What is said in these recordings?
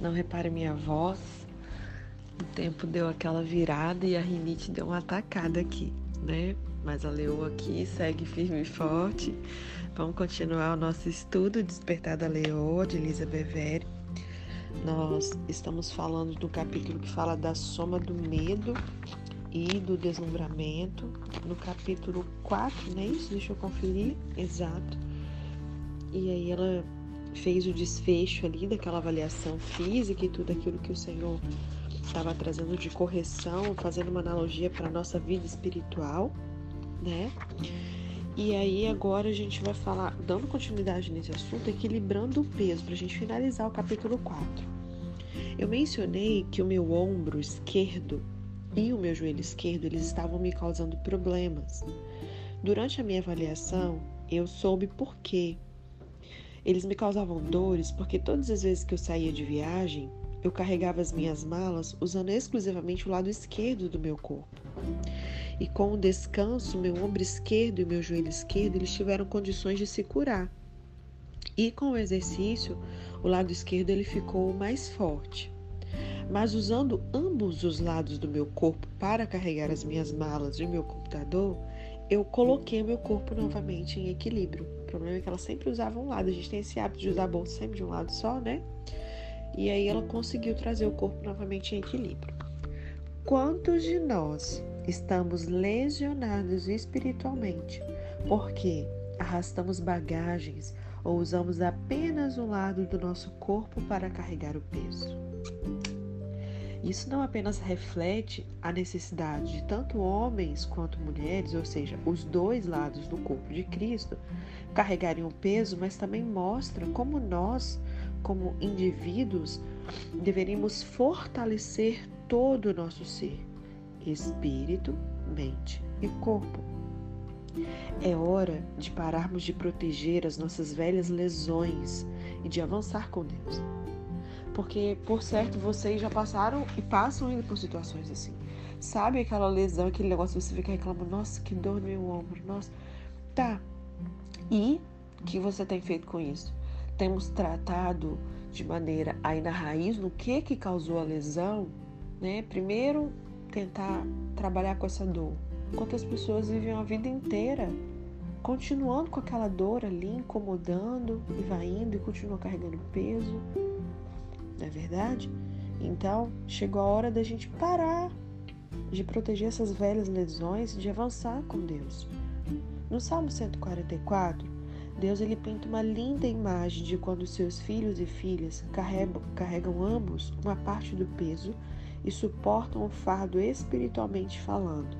Não repare minha voz. O tempo deu aquela virada e a rinite deu uma atacada aqui, né? Mas a leoa aqui segue firme e forte. Vamos continuar o nosso estudo Despertar da Leoa, de Elisa Bevere. Nós estamos falando do capítulo que fala da soma do medo e do deslumbramento. No capítulo 4, não é isso? Deixa eu conferir. Exato. E aí ela fez o desfecho ali daquela avaliação física e tudo aquilo que o Senhor estava trazendo de correção, fazendo uma analogia para a nossa vida espiritual, né? E aí agora a gente vai falar, dando continuidade nesse assunto, equilibrando o peso, para a gente finalizar o capítulo 4. Eu mencionei que o meu ombro esquerdo e o meu joelho esquerdo, eles estavam me causando problemas. Durante a minha avaliação, eu soube por quê. Eles me causavam dores porque todas as vezes que eu saía de viagem, eu carregava as minhas malas usando exclusivamente o lado esquerdo do meu corpo. E com o descanso, meu ombro esquerdo e meu joelho esquerdo, eles tiveram condições de se curar. E com o exercício, o lado esquerdo ele ficou mais forte. Mas usando ambos os lados do meu corpo para carregar as minhas malas e meu computador, eu coloquei meu corpo novamente em equilíbrio. Problema é que ela sempre usava um lado. A gente tem esse hábito de usar a bolsa sempre de um lado só, né? E aí ela conseguiu trazer o corpo novamente em equilíbrio. Quantos de nós estamos lesionados espiritualmente porque arrastamos bagagens ou usamos apenas um lado do nosso corpo para carregar o peso? Isso não apenas reflete a necessidade de tanto homens quanto mulheres, ou seja, os dois lados do corpo de Cristo, carregarem o peso, mas também mostra como nós, como indivíduos, deveríamos fortalecer todo o nosso ser, espírito, mente e corpo. É hora de pararmos de proteger as nossas velhas lesões e de avançar com Deus. Porque, por certo, vocês já passaram e passam ainda por situações assim. Sabe aquela lesão, aquele negócio, você fica reclamando, nossa, que dor no meu ombro, nossa. Tá. E o que você tem feito com isso? Temos tratado de maneira aí na raiz no que que causou a lesão, né? Primeiro, tentar trabalhar com essa dor. Quantas pessoas vivem a vida inteira continuando com aquela dor ali, incomodando e vai indo e continua carregando peso, não é verdade? Então, chegou a hora da gente parar de proteger essas velhas lesões e de avançar com Deus. No Salmo 144, Deus ele pinta uma linda imagem de quando seus filhos e filhas carregam, carregam ambos uma parte do peso e suportam o fardo espiritualmente falando.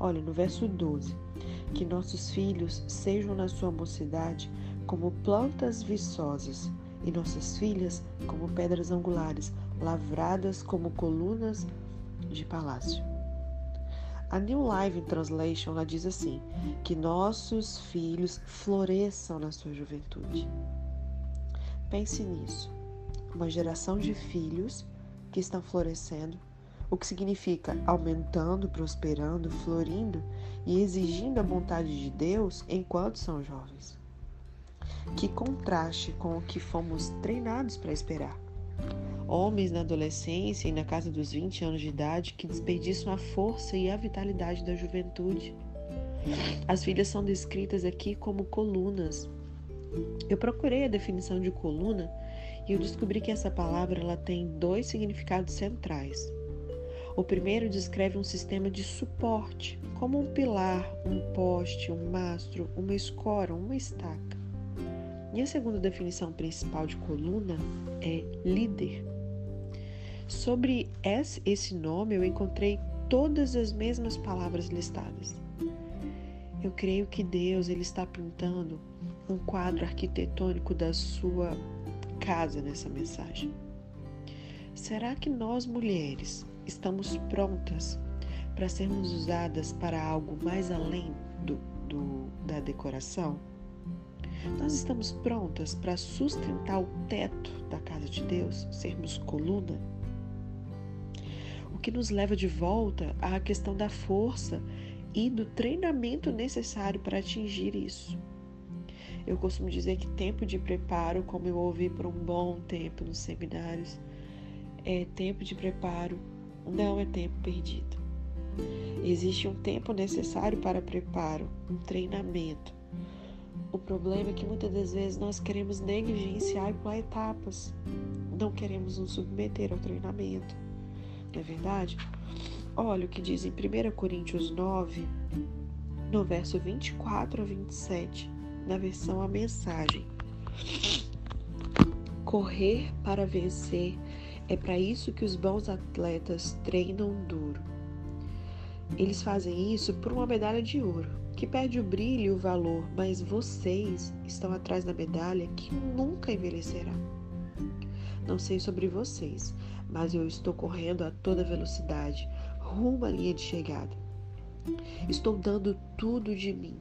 Olha, no verso 12: Que nossos filhos sejam na sua mocidade como plantas viçosas, e nossas filhas como pedras angulares, lavradas como colunas de palácio. A New Live Translation ela diz assim: que nossos filhos floresçam na sua juventude. Pense nisso. Uma geração de filhos que estão florescendo, o que significa aumentando, prosperando, florindo e exigindo a vontade de Deus enquanto são jovens que contraste com o que fomos treinados para esperar. Homens na adolescência e na casa dos 20 anos de idade que desperdiçam a força e a vitalidade da juventude. As filhas são descritas aqui como colunas. Eu procurei a definição de coluna e eu descobri que essa palavra ela tem dois significados centrais. O primeiro descreve um sistema de suporte, como um pilar, um poste, um mastro, uma escora, uma estaca. E a segunda definição principal de coluna é líder. Sobre esse nome eu encontrei todas as mesmas palavras listadas. Eu creio que Deus ele está pintando um quadro arquitetônico da sua casa nessa mensagem. Será que nós mulheres estamos prontas para sermos usadas para algo mais além do, do da decoração? Nós estamos prontas para sustentar o teto da casa de Deus, sermos coluna? O que nos leva de volta à questão da força e do treinamento necessário para atingir isso. Eu costumo dizer que tempo de preparo, como eu ouvi por um bom tempo nos seminários, é tempo de preparo, não é tempo perdido. Existe um tempo necessário para preparo, um treinamento. O problema é que muitas das vezes nós queremos negligenciar e pular etapas. Não queremos nos submeter ao treinamento. Não é verdade? Olha o que diz em 1 Coríntios 9, no verso 24 a 27, na versão A Mensagem. Correr para vencer é para isso que os bons atletas treinam duro. Eles fazem isso por uma medalha de ouro, que perde o brilho e o valor, mas vocês estão atrás da medalha que nunca envelhecerá. Não sei sobre vocês, mas eu estou correndo a toda velocidade, rumo à linha de chegada. Estou dando tudo de mim.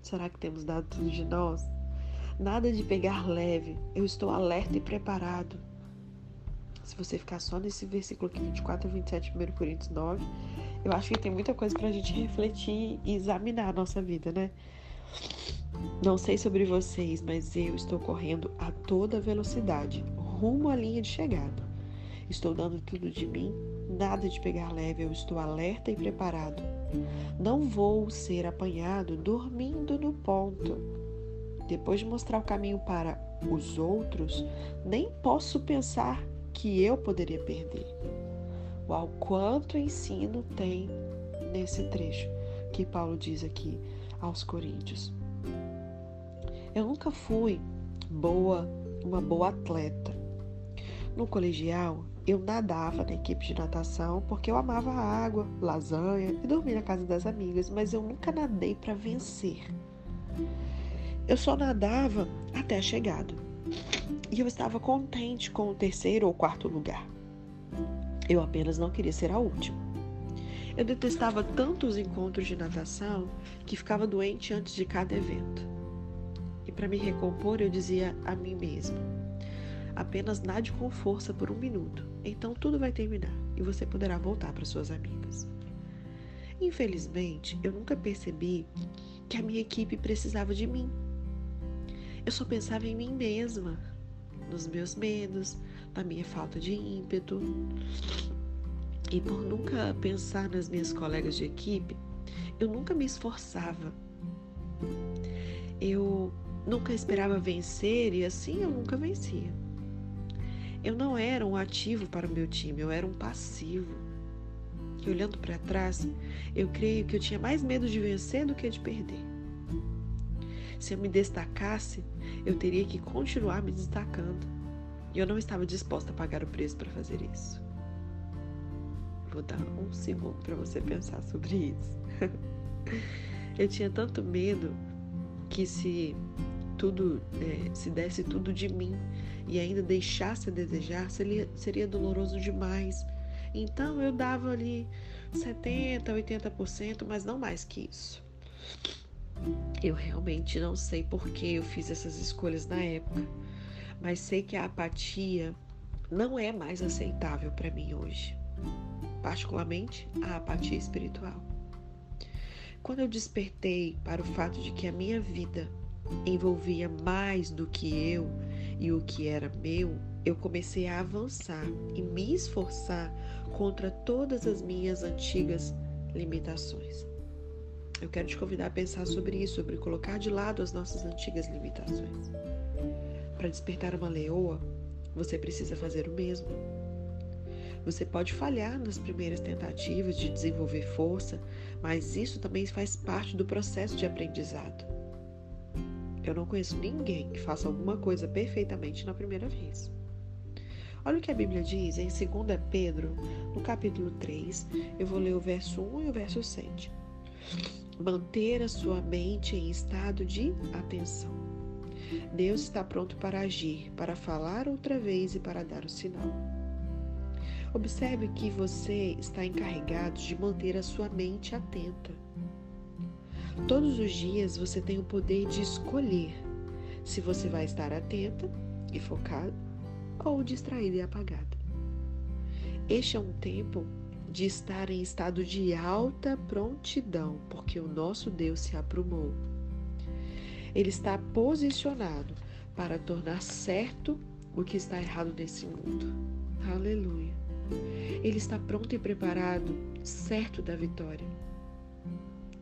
Será que temos dado tudo de nós? Nada de pegar leve. Eu estou alerta e preparado. Se você ficar só nesse versículo aqui, 24 a 27, 1 Coríntios 9, eu acho que tem muita coisa para a gente refletir e examinar a nossa vida, né? Não sei sobre vocês, mas eu estou correndo a toda velocidade, rumo à linha de chegada. Estou dando tudo de mim, nada de pegar leve, eu estou alerta e preparado. Não vou ser apanhado dormindo no ponto. Depois de mostrar o caminho para os outros, nem posso pensar que eu poderia perder. Quanto ensino tem nesse trecho que Paulo diz aqui aos Coríntios. Eu nunca fui boa, uma boa atleta. No colegial, eu nadava na equipe de natação porque eu amava a água, lasanha e dormir na casa das amigas, mas eu nunca nadei para vencer. Eu só nadava até a chegada. E eu estava contente com o terceiro ou quarto lugar. Eu apenas não queria ser a última. Eu detestava tanto os encontros de natação que ficava doente antes de cada evento. E para me recompor, eu dizia a mim mesma: apenas nade com força por um minuto, então tudo vai terminar e você poderá voltar para suas amigas. Infelizmente, eu nunca percebi que a minha equipe precisava de mim. Eu só pensava em mim mesma, nos meus medos, na minha falta de ímpeto. E por nunca pensar nas minhas colegas de equipe, eu nunca me esforçava. Eu nunca esperava vencer e assim eu nunca vencia. Eu não era um ativo para o meu time, eu era um passivo. E olhando para trás, eu creio que eu tinha mais medo de vencer do que de perder. Se eu me destacasse, eu teria que continuar me destacando. E eu não estava disposta a pagar o preço para fazer isso. Vou dar um segundo para você pensar sobre isso. eu tinha tanto medo que se tudo é, se desse tudo de mim e ainda deixasse a desejar, seria, seria doloroso demais. Então eu dava ali 70, 80%, mas não mais que isso. Eu realmente não sei por que eu fiz essas escolhas na época mas sei que a apatia não é mais aceitável para mim hoje, particularmente a apatia espiritual. Quando eu despertei para o fato de que a minha vida envolvia mais do que eu e o que era meu, eu comecei a avançar e me esforçar contra todas as minhas antigas limitações. Eu quero te convidar a pensar sobre isso, sobre colocar de lado as nossas antigas limitações. Para despertar uma leoa, você precisa fazer o mesmo. Você pode falhar nas primeiras tentativas de desenvolver força, mas isso também faz parte do processo de aprendizado. Eu não conheço ninguém que faça alguma coisa perfeitamente na primeira vez. Olha o que a Bíblia diz em 2 Pedro, no capítulo 3, eu vou ler o verso 1 e o verso 7. Manter a sua mente em estado de atenção. Deus está pronto para agir, para falar outra vez e para dar o sinal. Observe que você está encarregado de manter a sua mente atenta. Todos os dias você tem o poder de escolher se você vai estar atenta e focada ou distraída e apagada. Este é um tempo de estar em estado de alta prontidão, porque o nosso Deus se aprumou. Ele está posicionado para tornar certo o que está errado nesse mundo. Aleluia. Ele está pronto e preparado, certo da vitória.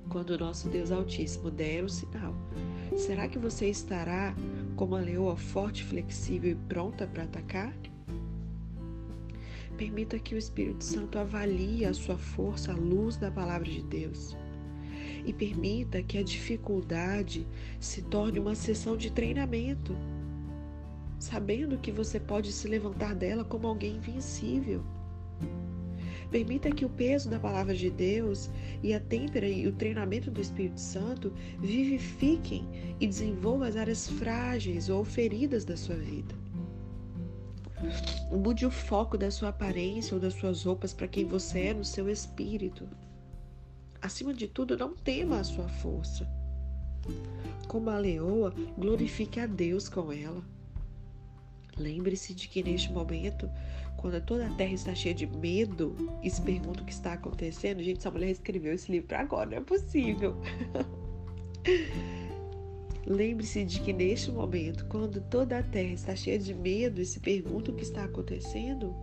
Quando o nosso Deus Altíssimo der o sinal, será que você estará como a leoa forte, flexível e pronta para atacar? Permita que o Espírito Santo avalie a sua força à luz da palavra de Deus. E permita que a dificuldade se torne uma sessão de treinamento, sabendo que você pode se levantar dela como alguém invencível. Permita que o peso da palavra de Deus e a têmpera e o treinamento do Espírito Santo vivifiquem e desenvolvam as áreas frágeis ou feridas da sua vida. Mude o foco da sua aparência ou das suas roupas para quem você é no seu espírito. Acima de tudo, não tema a sua força. Como a leoa, glorifique a Deus com ela. Lembre-se de que neste momento, quando toda a terra está cheia de medo e se pergunta o que está acontecendo, gente, essa mulher escreveu esse livro agora, não é possível. Lembre-se de que neste momento, quando toda a terra está cheia de medo e se pergunta o que está acontecendo,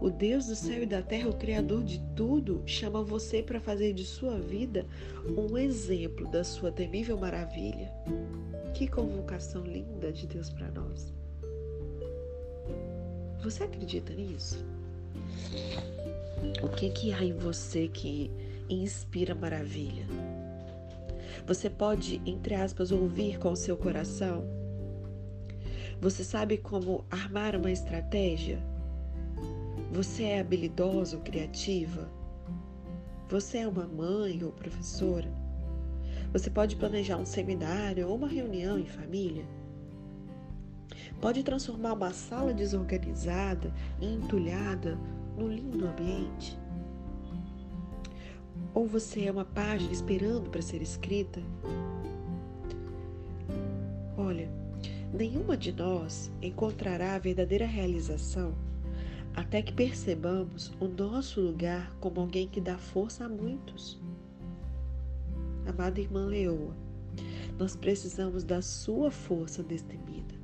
o Deus do céu e da terra, o Criador de tudo, chama você para fazer de sua vida um exemplo da sua temível maravilha. Que convocação linda de Deus para nós. Você acredita nisso? O que, que há em você que inspira maravilha? Você pode, entre aspas, ouvir com o seu coração? Você sabe como armar uma estratégia? Você é habilidosa ou criativa? Você é uma mãe ou professora? Você pode planejar um seminário ou uma reunião em família? Pode transformar uma sala desorganizada e entulhada num lindo ambiente? Ou você é uma página esperando para ser escrita? Olha, nenhuma de nós encontrará a verdadeira realização até que percebamos o nosso lugar como alguém que dá força a muitos. Amada irmã Leoa, nós precisamos da sua força destemida.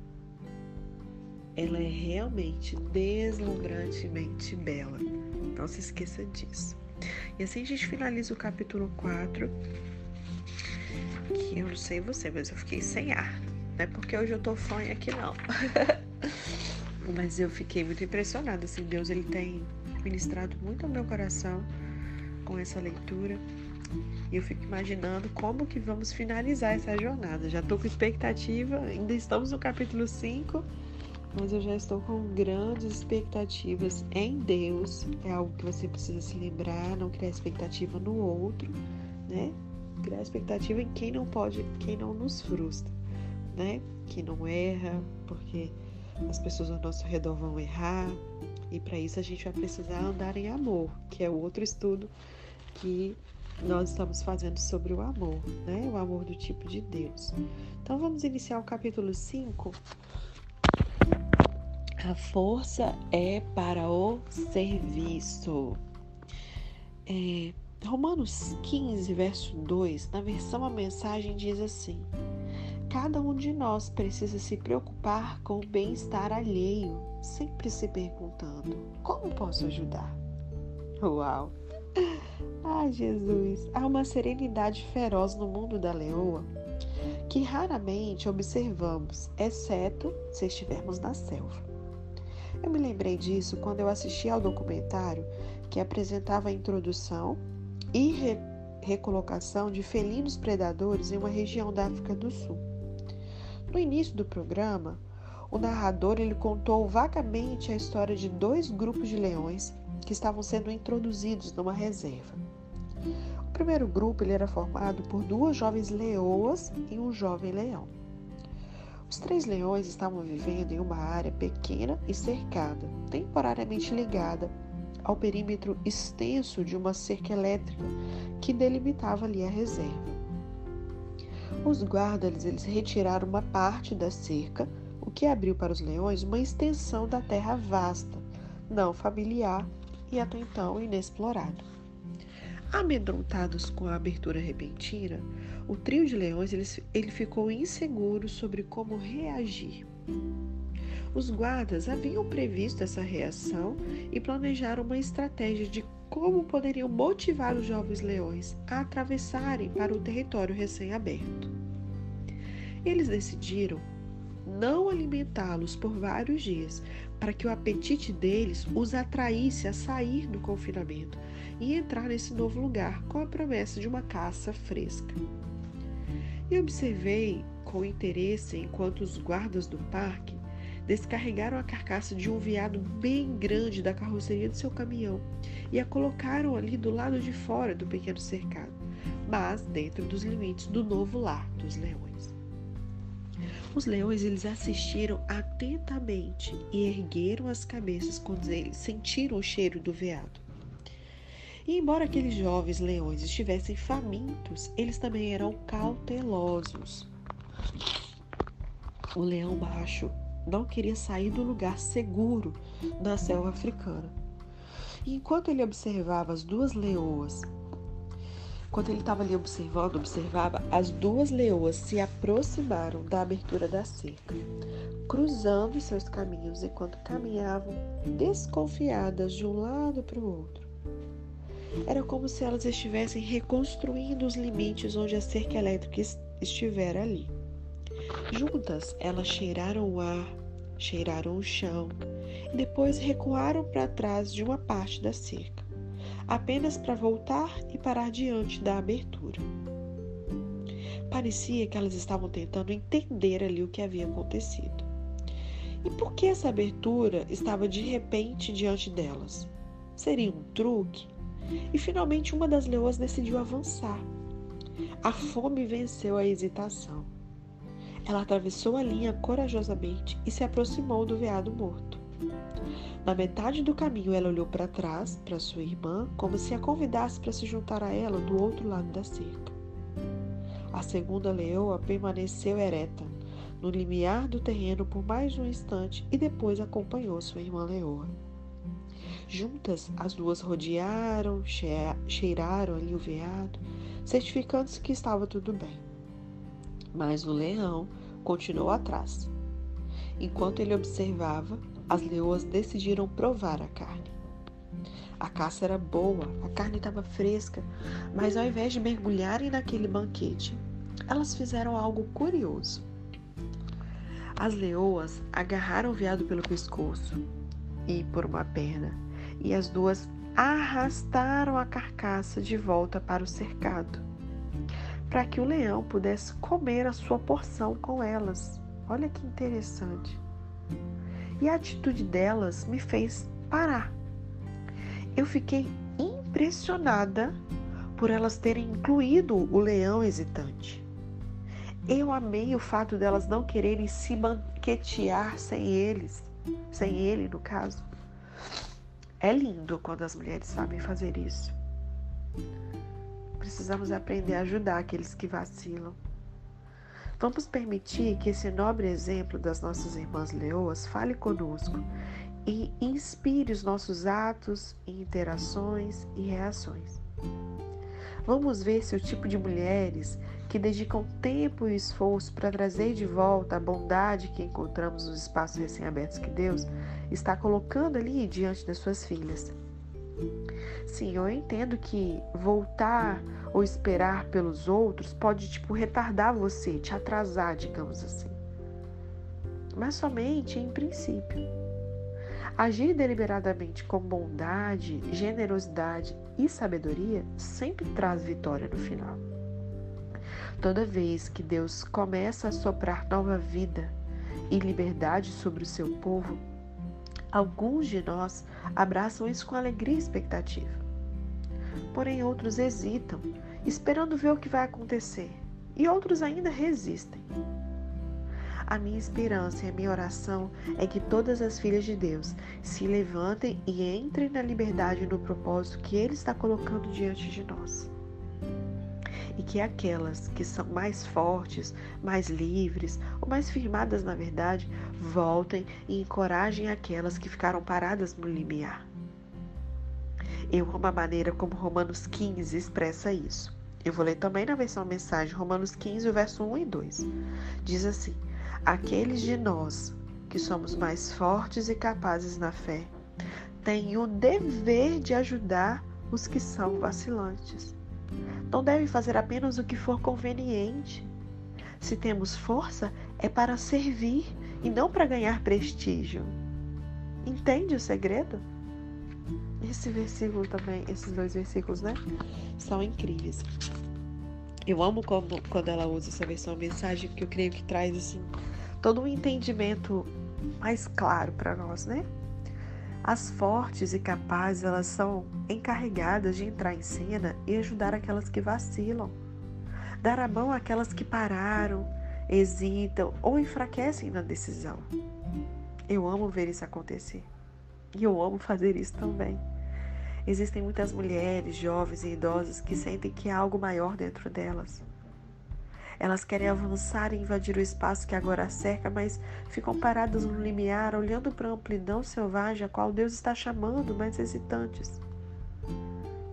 Ela é realmente deslumbrantemente bela. Não se esqueça disso. E assim a gente finaliza o capítulo 4. Que eu não sei você, mas eu fiquei sem ar. Não é porque hoje eu tô fã aqui, não. mas eu fiquei muito impressionada. Assim, Deus ele tem ministrado muito ao meu coração com essa leitura. E eu fico imaginando como que vamos finalizar essa jornada. Já tô com expectativa, ainda estamos no capítulo 5 mas eu já estou com grandes expectativas em Deus. É algo que você precisa se lembrar, não criar expectativa no outro, né? Criar expectativa em quem não pode, quem não nos frustra, né? Que não erra, porque as pessoas ao nosso redor vão errar. E para isso a gente vai precisar andar em amor, que é o outro estudo que nós estamos fazendo sobre o amor, né? O amor do tipo de Deus. Então vamos iniciar o capítulo 5 a força é para o serviço. É, Romanos 15, verso 2, na versão a mensagem diz assim: Cada um de nós precisa se preocupar com o bem-estar alheio, sempre se perguntando: como posso ajudar? Uau! Ah, Jesus! Há uma serenidade feroz no mundo da leoa que raramente observamos, exceto se estivermos na selva. Eu me lembrei disso quando eu assisti ao documentário que apresentava a introdução e re recolocação de felinos predadores em uma região da África do Sul. No início do programa, o narrador ele contou vagamente a história de dois grupos de leões que estavam sendo introduzidos numa reserva. O primeiro grupo ele era formado por duas jovens leoas e um jovem leão. Os três leões estavam vivendo em uma área pequena e cercada, temporariamente ligada ao perímetro extenso de uma cerca elétrica que delimitava ali a reserva. Os guardas eles retiraram uma parte da cerca, o que abriu para os leões uma extensão da terra vasta, não familiar e até então inexplorada. Amedrontados com a abertura repentina, o trio de leões ele, ele ficou inseguro sobre como reagir. Os guardas haviam previsto essa reação e planejaram uma estratégia de como poderiam motivar os jovens leões a atravessarem para o território recém-aberto. Eles decidiram não alimentá-los por vários dias, para que o apetite deles os atraísse a sair do confinamento e entrar nesse novo lugar com a promessa de uma caça fresca. E observei com interesse enquanto os guardas do parque descarregaram a carcaça de um veado bem grande da carroceria do seu caminhão e a colocaram ali do lado de fora do pequeno cercado, mas dentro dos limites do novo lar dos leões. Os leões eles assistiram atentamente e ergueram as cabeças quando eles sentiram o cheiro do veado. E embora aqueles jovens leões estivessem famintos, eles também eram cautelosos. O leão macho não queria sair do lugar seguro na selva africana. E enquanto ele observava as duas leoas Enquanto ele estava ali observando, observava, as duas leoas se aproximaram da abertura da cerca, cruzando seus caminhos enquanto caminhavam desconfiadas de um lado para o outro. Era como se elas estivessem reconstruindo os limites onde a cerca elétrica estivera ali. Juntas, elas cheiraram o ar, cheiraram o chão e depois recuaram para trás de uma parte da cerca apenas para voltar e parar diante da abertura. Parecia que elas estavam tentando entender ali o que havia acontecido. E por que essa abertura estava de repente diante delas? Seria um truque? E finalmente uma das leoas decidiu avançar. A fome venceu a hesitação. Ela atravessou a linha corajosamente e se aproximou do veado morto. Na metade do caminho, ela olhou para trás, para sua irmã, como se a convidasse para se juntar a ela do outro lado da cerca. A segunda leoa permaneceu ereta, no limiar do terreno por mais um instante e depois acompanhou sua irmã leoa. Juntas, as duas rodearam, cheiraram ali o veado, certificando-se que estava tudo bem. Mas o leão continuou atrás. Enquanto ele observava, as leoas decidiram provar a carne. A caça era boa, a carne estava fresca, mas ao invés de mergulharem naquele banquete, elas fizeram algo curioso. As leoas agarraram o veado pelo pescoço e por uma perna, e as duas arrastaram a carcaça de volta para o cercado, para que o leão pudesse comer a sua porção com elas. Olha que interessante e a atitude delas me fez parar. Eu fiquei impressionada por elas terem incluído o leão hesitante. Eu amei o fato delas não quererem se banquetear sem eles, sem ele, no caso. É lindo quando as mulheres sabem fazer isso. Precisamos aprender a ajudar aqueles que vacilam. Vamos permitir que esse nobre exemplo das nossas irmãs leoas fale conosco e inspire os nossos atos, interações e reações. Vamos ver se o tipo de mulheres que dedicam tempo e esforço para trazer de volta a bondade que encontramos nos espaços recém-abertos que Deus está colocando ali diante das suas filhas. Sim, eu entendo que voltar ou esperar pelos outros pode, tipo, retardar você, te atrasar, digamos assim. Mas somente em princípio. Agir deliberadamente com bondade, generosidade e sabedoria sempre traz vitória no final. Toda vez que Deus começa a soprar nova vida e liberdade sobre o seu povo, alguns de nós abraçam isso com alegria e expectativa porém outros hesitam, esperando ver o que vai acontecer, e outros ainda resistem. A minha esperança e a minha oração é que todas as filhas de Deus se levantem e entrem na liberdade e no propósito que Ele está colocando diante de nós. E que aquelas que são mais fortes, mais livres ou mais firmadas na verdade voltem e encorajem aquelas que ficaram paradas no limiar. Eu amo a maneira como Romanos 15 expressa isso. Eu vou ler também na versão mensagem, Romanos 15, verso 1 e 2. Diz assim: Aqueles de nós que somos mais fortes e capazes na fé, tem o dever de ajudar os que são vacilantes. Não deve fazer apenas o que for conveniente. Se temos força, é para servir e não para ganhar prestígio. Entende o segredo? Esse versículo também, esses dois versículos, né? São incríveis. Eu amo quando, quando ela usa essa versão mensagem, porque eu creio que traz assim todo um entendimento mais claro para nós, né? As fortes e capazes, elas são encarregadas de entrar em cena e ajudar aquelas que vacilam. Dar a mão àquelas que pararam, hesitam ou enfraquecem na decisão. Eu amo ver isso acontecer. E eu amo fazer isso também. Existem muitas mulheres, jovens e idosas que sentem que há algo maior dentro delas. Elas querem avançar e invadir o espaço que agora cerca, mas ficam paradas no limiar, olhando para a amplidão selvagem a qual Deus está chamando, mas hesitantes.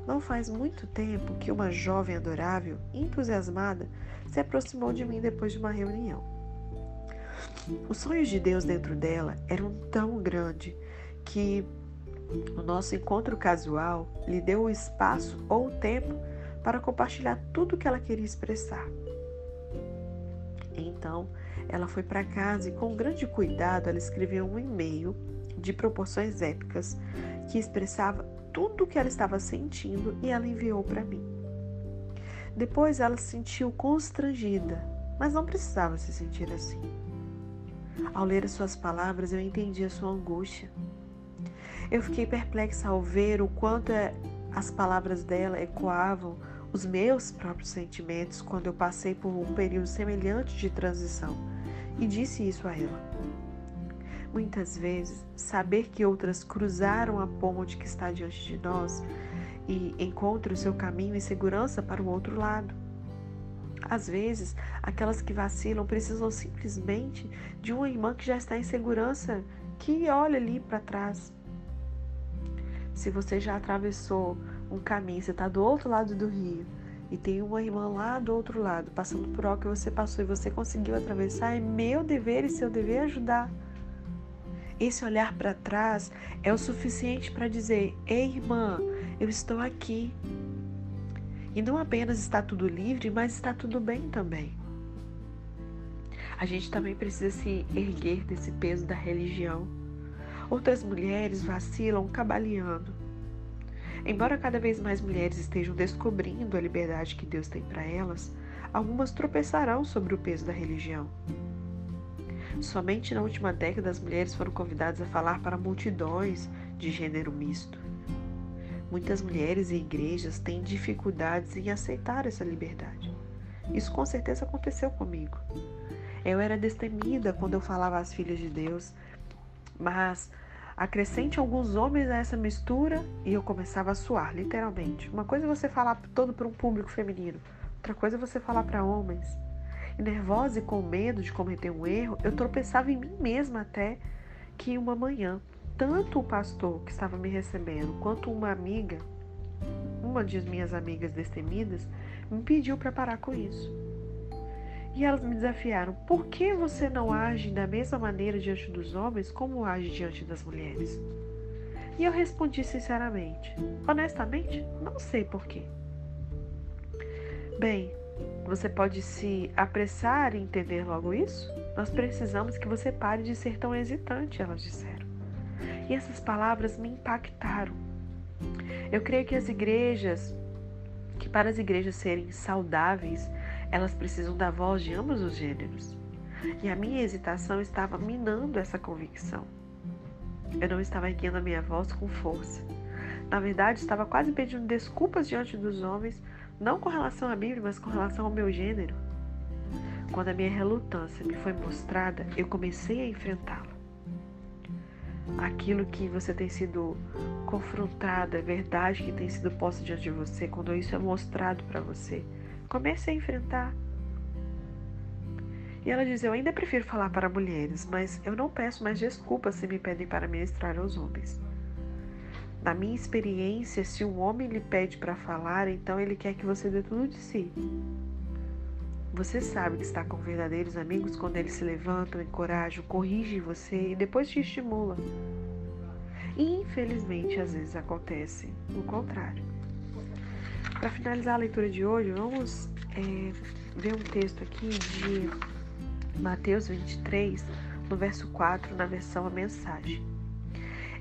Não faz muito tempo que uma jovem adorável, entusiasmada, se aproximou de mim depois de uma reunião. Os sonhos de Deus dentro dela eram tão grandes que o nosso encontro casual lhe deu o espaço ou o tempo para compartilhar tudo o que ela queria expressar. Então, ela foi para casa e, com grande cuidado, ela escreveu um e-mail de proporções épicas que expressava tudo o que ela estava sentindo e ela enviou para mim. Depois ela se sentiu constrangida, mas não precisava se sentir assim. Ao ler as suas palavras, eu entendi a sua angústia. Eu fiquei perplexa ao ver o quanto é, as palavras dela ecoavam os meus próprios sentimentos quando eu passei por um período semelhante de transição e disse isso a ela. Muitas vezes, saber que outras cruzaram a ponte que está diante de nós e encontram o seu caminho em segurança para o outro lado. Às vezes, aquelas que vacilam precisam simplesmente de uma irmã que já está em segurança, que olha ali para trás. Se você já atravessou um caminho, você está do outro lado do rio e tem uma irmã lá do outro lado, passando por algo que você passou e você conseguiu atravessar, é meu dever e seu dever ajudar. Esse olhar para trás é o suficiente para dizer: Ei, irmã, eu estou aqui. E não apenas está tudo livre, mas está tudo bem também. A gente também precisa se erguer desse peso da religião. Outras mulheres vacilam cabaleando Embora cada vez mais mulheres estejam descobrindo a liberdade que Deus tem para elas, algumas tropeçarão sobre o peso da religião. Somente na última década as mulheres foram convidadas a falar para multidões de gênero misto. Muitas mulheres e igrejas têm dificuldades em aceitar essa liberdade. Isso com certeza aconteceu comigo. Eu era destemida quando eu falava às filhas de Deus, mas Acrescente alguns homens a essa mistura e eu começava a suar, literalmente. Uma coisa é você falar todo para um público feminino, outra coisa é você falar para homens. E nervosa e com medo de cometer um erro, eu tropeçava em mim mesma até que uma manhã, tanto o pastor que estava me recebendo quanto uma amiga, uma de minhas amigas destemidas, me pediu para parar com isso. E elas me desafiaram: por que você não age da mesma maneira diante dos homens como age diante das mulheres? E eu respondi sinceramente: honestamente, não sei por quê. Bem, você pode se apressar em entender logo isso? Nós precisamos que você pare de ser tão hesitante, elas disseram. E essas palavras me impactaram. Eu creio que as igrejas, que para as igrejas serem saudáveis, elas precisam da voz de ambos os gêneros. E a minha hesitação estava minando essa convicção. Eu não estava erguendo a minha voz com força. Na verdade, estava quase pedindo desculpas diante dos homens, não com relação à Bíblia, mas com relação ao meu gênero. Quando a minha relutância me foi mostrada, eu comecei a enfrentá-la. Aquilo que você tem sido confrontado, é verdade que tem sido posto diante de você, quando isso é mostrado para você, Comece a enfrentar. E ela diz: Eu ainda prefiro falar para mulheres, mas eu não peço mais desculpas se me pedem para ministrar aos homens. Na minha experiência, se um homem lhe pede para falar, então ele quer que você dê tudo de si. Você sabe que está com verdadeiros amigos quando eles se levantam, encorajam, corrigem você e depois te estimulam. E infelizmente às vezes acontece o contrário. Para finalizar a leitura de hoje, vamos é, ver um texto aqui de Mateus 23, no verso 4, na versão A Mensagem.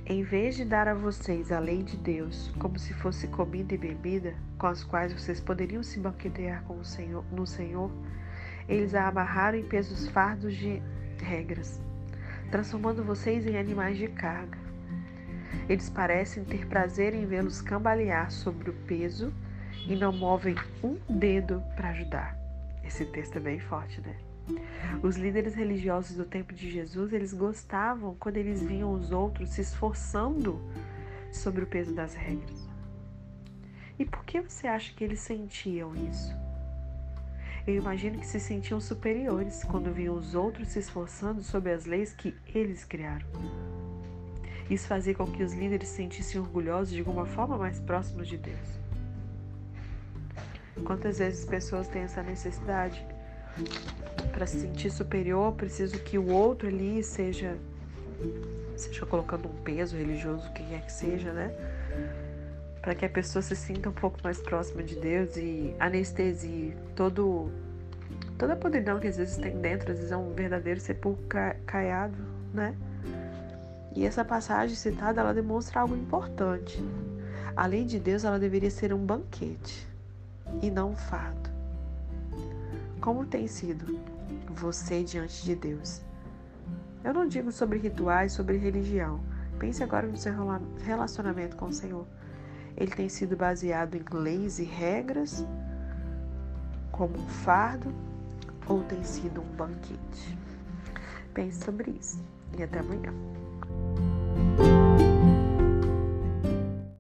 Em vez de dar a vocês a lei de Deus como se fosse comida e bebida, com as quais vocês poderiam se banquetear com o Senhor, no Senhor, eles a amarraram em pesos fardos de regras, transformando vocês em animais de carga. Eles parecem ter prazer em vê-los cambalear sobre o peso e não movem um dedo para ajudar. Esse texto é bem forte, né? Os líderes religiosos do tempo de Jesus, eles gostavam quando eles viam os outros se esforçando sobre o peso das regras. E por que você acha que eles sentiam isso? Eu imagino que se sentiam superiores quando viam os outros se esforçando sobre as leis que eles criaram. Isso fazia com que os líderes se sentissem orgulhosos de alguma forma mais próximos de Deus. Quantas vezes pessoas têm essa necessidade para se sentir superior, preciso que o outro ali seja seja colocando um peso religioso, o que quer que seja, né? Para que a pessoa se sinta um pouco mais próxima de Deus e anestesie todo toda a podridão que às vezes tem dentro, às vezes é um verdadeiro sepulcro caiado, né? E essa passagem citada, ela demonstra algo importante. A lei de Deus, ela deveria ser um banquete e não um fardo. Como tem sido você diante de Deus? Eu não digo sobre rituais, sobre religião. Pense agora no seu relacionamento com o Senhor. Ele tem sido baseado em leis e regras, como um fardo, ou tem sido um banquete? Pense sobre isso e até amanhã.